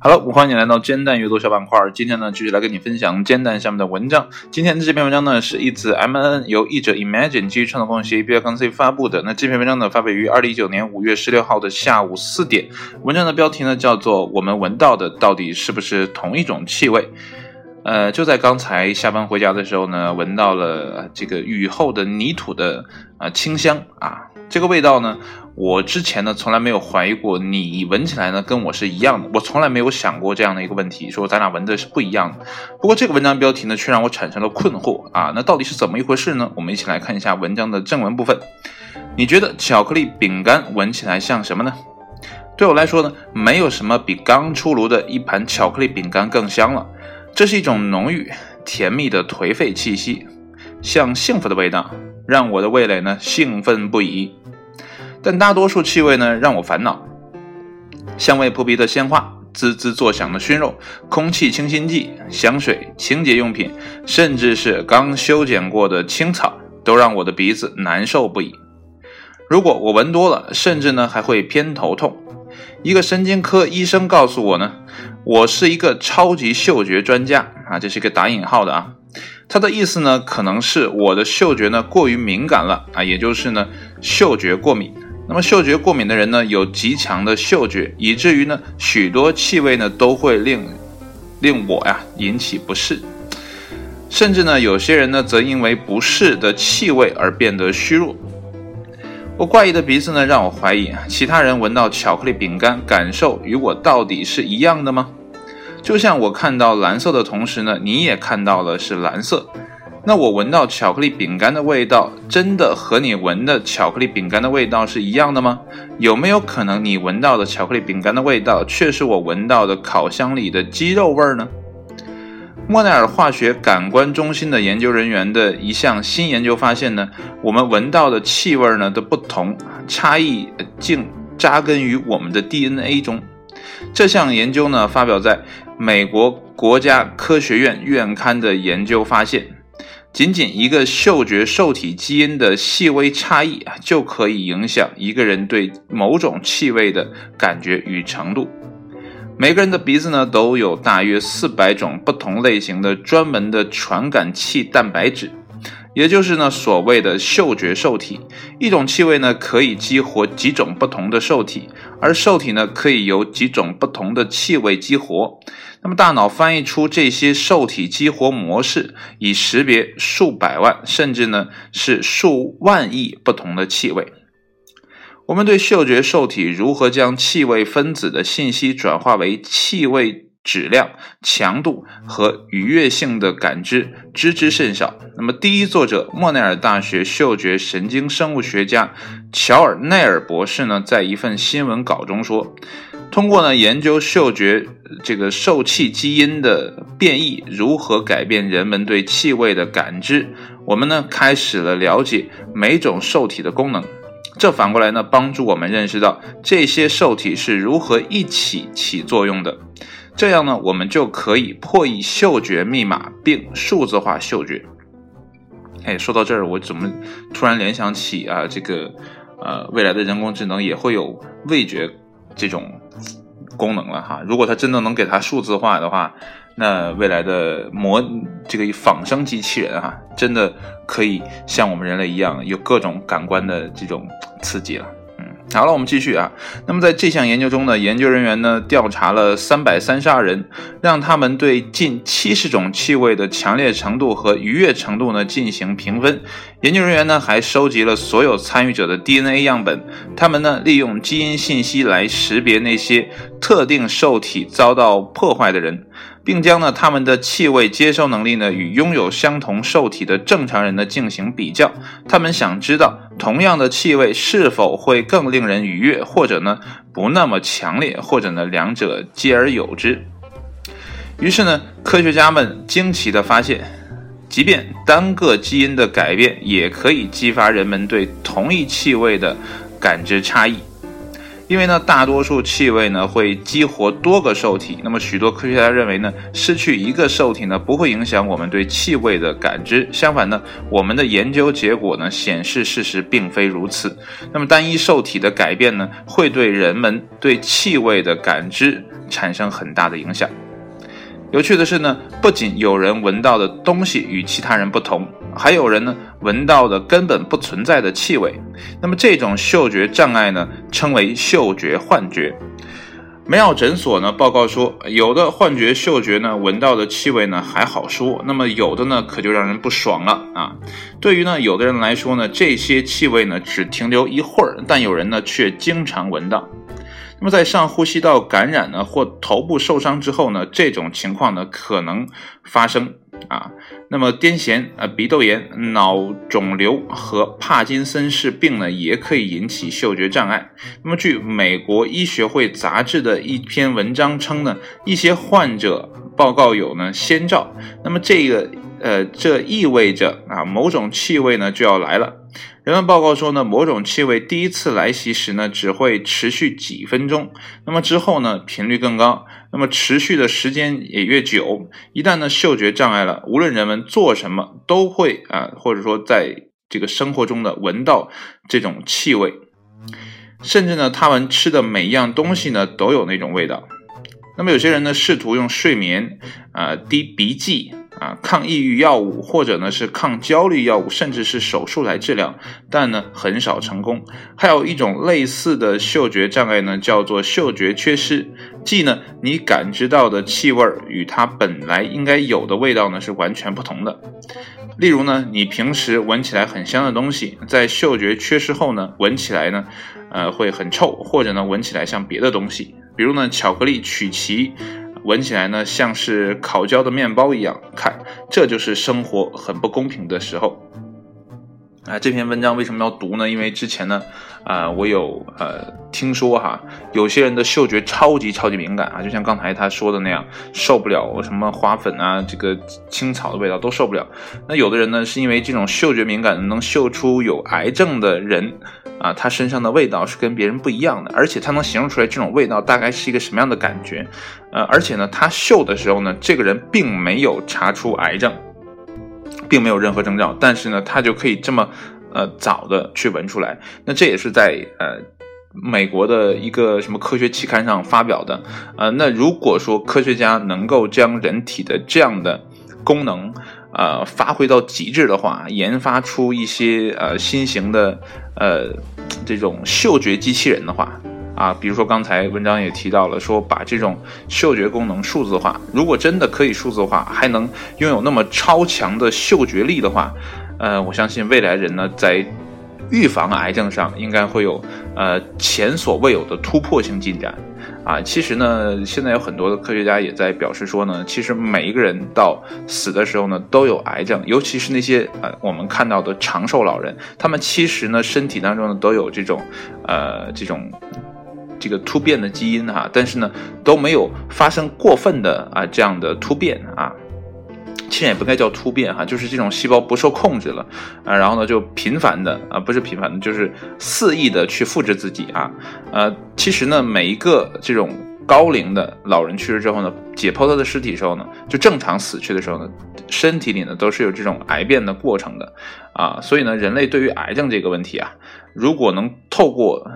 Hello，欢迎你来到煎蛋阅读小板块。今天呢，继续来跟你分享煎蛋下面的文章。今天的这篇文章呢，是一字 M N 由译者 Imagine 基于创作共享协议 B C 发布的。那这篇文章呢，发表于二零一九年五月十六号的下午四点。文章的标题呢，叫做《我们闻到的到底是不是同一种气味》。呃，就在刚才下班回家的时候呢，闻到了这个雨后的泥土的啊清香啊，这个味道呢。我之前呢从来没有怀疑过你闻起来呢跟我是一样的，我从来没有想过这样的一个问题，说咱俩闻的是不一样的。不过这个文章标题呢却让我产生了困惑啊，那到底是怎么一回事呢？我们一起来看一下文章的正文部分。你觉得巧克力饼干闻起来像什么呢？对我来说呢，没有什么比刚出炉的一盘巧克力饼干更香了。这是一种浓郁甜蜜的颓废气息，像幸福的味道，让我的味蕾呢兴奋不已。但大多数气味呢让我烦恼，香味扑鼻的鲜花，滋滋作响的熏肉，空气清新剂、香水、清洁用品，甚至是刚修剪过的青草，都让我的鼻子难受不已。如果我闻多了，甚至呢还会偏头痛。一个神经科医生告诉我呢，我是一个超级嗅觉专家啊，这是一个打引号的啊。他的意思呢，可能是我的嗅觉呢过于敏感了啊，也就是呢嗅觉过敏。那么嗅觉过敏的人呢，有极强的嗅觉，以至于呢，许多气味呢都会令令我呀引起不适，甚至呢，有些人呢则因为不适的气味而变得虚弱。我怪异的鼻子呢，让我怀疑其他人闻到巧克力饼干感受与我到底是一样的吗？就像我看到蓝色的同时呢，你也看到了是蓝色。那我闻到巧克力饼干的味道，真的和你闻的巧克力饼干的味道是一样的吗？有没有可能你闻到的巧克力饼干的味道，却是我闻到的烤箱里的鸡肉味儿呢？莫奈尔化学感官中心的研究人员的一项新研究发现呢，我们闻到的气味呢的不同差异，竟扎根于我们的 DNA 中。这项研究呢，发表在美国国家科学院院刊的研究发现。仅仅一个嗅觉受体基因的细微差异啊，就可以影响一个人对某种气味的感觉与程度。每个人的鼻子呢，都有大约四百种不同类型的专门的传感器蛋白质，也就是呢所谓的嗅觉受体。一种气味呢，可以激活几种不同的受体，而受体呢，可以由几种不同的气味激活。那么，大脑翻译出这些受体激活模式，以识别数百万甚至呢是数万亿不同的气味。我们对嗅觉受体如何将气味分子的信息转化为气味质量、强度和愉悦性的感知知之甚少。那么，第一作者莫奈尔大学嗅觉神经生物学家乔尔奈尔博士呢，在一份新闻稿中说。通过呢研究嗅觉这个受气基因的变异如何改变人们对气味的感知，我们呢开始了了解每种受体的功能。这反过来呢帮助我们认识到这些受体是如何一起起作用的。这样呢我们就可以破译嗅觉密码并数字化嗅觉。哎，说到这儿，我怎么突然联想起啊这个呃未来的人工智能也会有味觉。这种功能了哈，如果它真的能给它数字化的话，那未来的模这个仿生机器人哈，真的可以像我们人类一样有各种感官的这种刺激了。好了，我们继续啊。那么在这项研究中呢，研究人员呢调查了三百三十二人，让他们对近七十种气味的强烈程度和愉悦程度呢进行评分。研究人员呢还收集了所有参与者的 DNA 样本，他们呢利用基因信息来识别那些特定受体遭到破坏的人。并将呢他们的气味接收能力呢与拥有相同受体的正常人呢进行比较，他们想知道同样的气味是否会更令人愉悦，或者呢不那么强烈，或者呢两者皆而有之。于是呢科学家们惊奇地发现，即便单个基因的改变也可以激发人们对同一气味的感知差异。因为呢，大多数气味呢会激活多个受体。那么许多科学家认为呢，失去一个受体呢不会影响我们对气味的感知。相反呢，我们的研究结果呢显示事实并非如此。那么单一受体的改变呢，会对人们对气味的感知产生很大的影响。有趣的是呢，不仅有人闻到的东西与其他人不同，还有人呢闻到的根本不存在的气味。那么这种嗅觉障碍呢，称为嗅觉幻觉。梅奥诊所呢报告说，有的幻觉嗅觉呢闻到的气味呢还好说，那么有的呢可就让人不爽了啊。对于呢有的人来说呢，这些气味呢只停留一会儿，但有人呢却经常闻到。那么在上呼吸道感染呢，或头部受伤之后呢，这种情况呢可能发生啊。那么癫痫、呃鼻窦炎、脑肿瘤和帕金森氏病呢，也可以引起嗅觉障碍。那么据美国医学会杂志的一篇文章称呢，一些患者报告有呢先兆。那么这个呃，这意味着啊，某种气味呢就要来了。人们报告说呢，某种气味第一次来袭时呢，只会持续几分钟，那么之后呢，频率更高，那么持续的时间也越久。一旦呢，嗅觉障碍了，无论人们做什么，都会啊，或者说在这个生活中的闻到这种气味，甚至呢，他们吃的每一样东西呢，都有那种味道。那么有些人呢，试图用睡眠啊、滴鼻剂。啊，抗抑郁药物或者呢是抗焦虑药物，甚至是手术来治疗，但呢很少成功。还有一种类似的嗅觉障碍呢，叫做嗅觉缺失，即呢你感知到的气味与它本来应该有的味道呢是完全不同的。例如呢，你平时闻起来很香的东西，在嗅觉缺失后呢，闻起来呢，呃会很臭，或者呢闻起来像别的东西，比如呢巧克力曲奇。闻起来呢，像是烤焦的面包一样。看，这就是生活很不公平的时候。啊，这篇文章为什么要读呢？因为之前呢，啊，我有呃听说哈，有些人的嗅觉超级超级敏感啊，就像刚才他说的那样，受不了什么花粉啊，这个青草的味道都受不了。那有的人呢，是因为这种嗅觉敏感，能嗅出有癌症的人啊，他身上的味道是跟别人不一样的，而且他能形容出来这种味道大概是一个什么样的感觉。呃，而且呢，他嗅的时候呢，这个人并没有查出癌症。并没有任何征兆，但是呢，他就可以这么，呃，早的去闻出来。那这也是在呃美国的一个什么科学期刊上发表的。呃，那如果说科学家能够将人体的这样的功能，呃，发挥到极致的话，研发出一些呃新型的呃这种嗅觉机器人的话。啊，比如说刚才文章也提到了，说把这种嗅觉功能数字化，如果真的可以数字化，还能拥有那么超强的嗅觉力的话，呃，我相信未来人呢，在预防癌症上应该会有呃前所未有的突破性进展。啊，其实呢，现在有很多的科学家也在表示说呢，其实每一个人到死的时候呢，都有癌症，尤其是那些呃我们看到的长寿老人，他们其实呢身体当中呢都有这种呃这种。这个突变的基因哈，但是呢都没有发生过分的啊这样的突变啊，其实也不该叫突变哈，就是这种细胞不受控制了啊，然后呢就频繁的啊不是频繁的，就是肆意的去复制自己啊，呃，其实呢每一个这种高龄的老人去世之后呢，解剖他的尸体的时候呢，就正常死去的时候呢，身体里呢都是有这种癌变的过程的啊，所以呢人类对于癌症这个问题啊，如果能透过。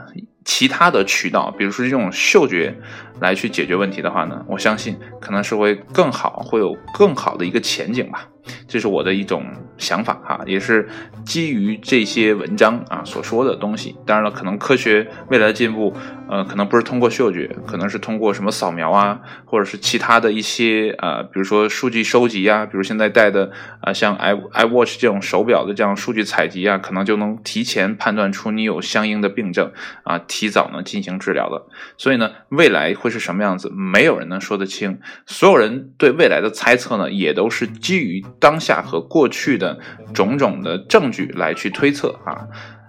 其他的渠道，比如说这种嗅觉来去解决问题的话呢，我相信可能是会更好，会有更好的一个前景吧。这是我的一种想法哈，也是基于这些文章啊所说的东西。当然了，可能科学未来的进步，呃，可能不是通过嗅觉，可能是通过什么扫描啊，或者是其他的一些呃，比如说数据收集啊，比如现在戴的啊，像 i iWatch 这种手表的这样数据采集啊，可能就能提前判断出你有相应的病症啊，提早呢进行治疗的。所以呢，未来会是什么样子，没有人能说得清。所有人对未来的猜测呢，也都是基于。当下和过去的种种的证据来去推测啊，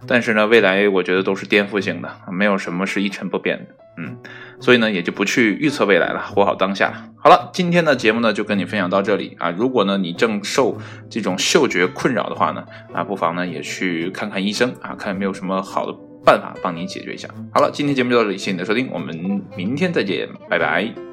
但是呢，未来我觉得都是颠覆性的，没有什么是一成不变的，嗯，所以呢，也就不去预测未来了，活好当下。好了，今天的节目呢就跟你分享到这里啊，如果呢你正受这种嗅觉困扰的话呢，啊，不妨呢也去看看医生啊，看有没有什么好的办法帮你解决一下。好了，今天节目就到这里，谢谢你的收听，我们明天再见，拜拜。